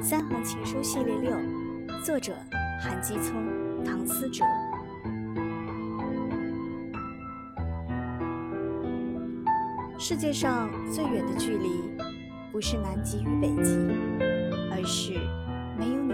《三行情书》系列六，作者韩基聪、唐思哲。世界上最远的距离，不是南极与北极，而是没有你